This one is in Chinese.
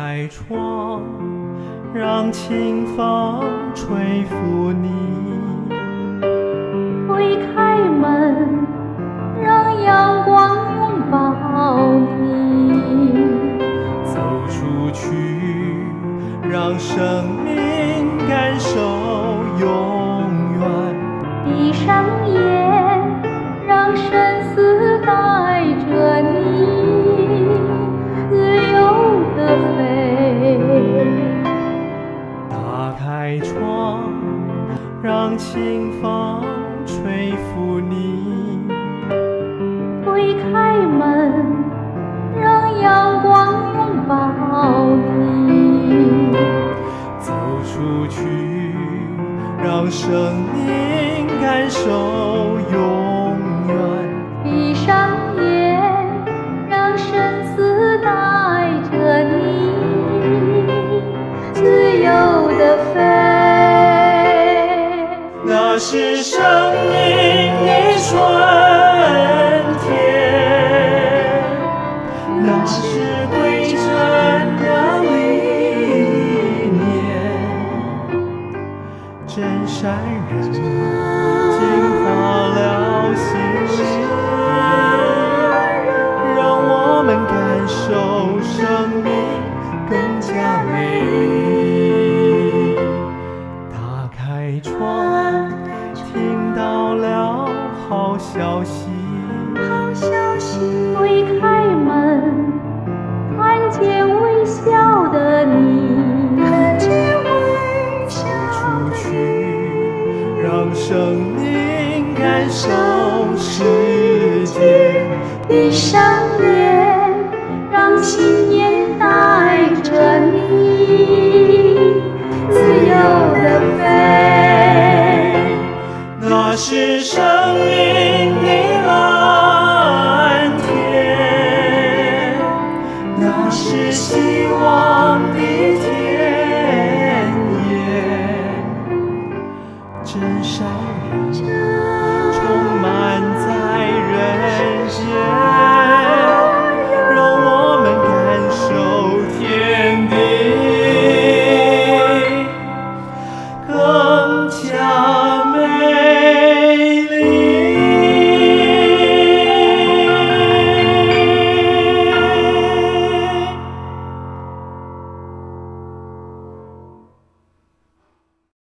开窗，让清风吹拂你；推开门，让阳光拥抱你；走出去，让生命感受永让清风吹拂你，推开门，让阳光拥抱你，走出去，让生命感受那是生命的春天，那是归真的理念。真善人净化了心，让我们感受生命更加美丽好消息！推开门，看见微笑的你，看见微笑出去，让生命感受世界。闭上眼，让信希望的田野真善良。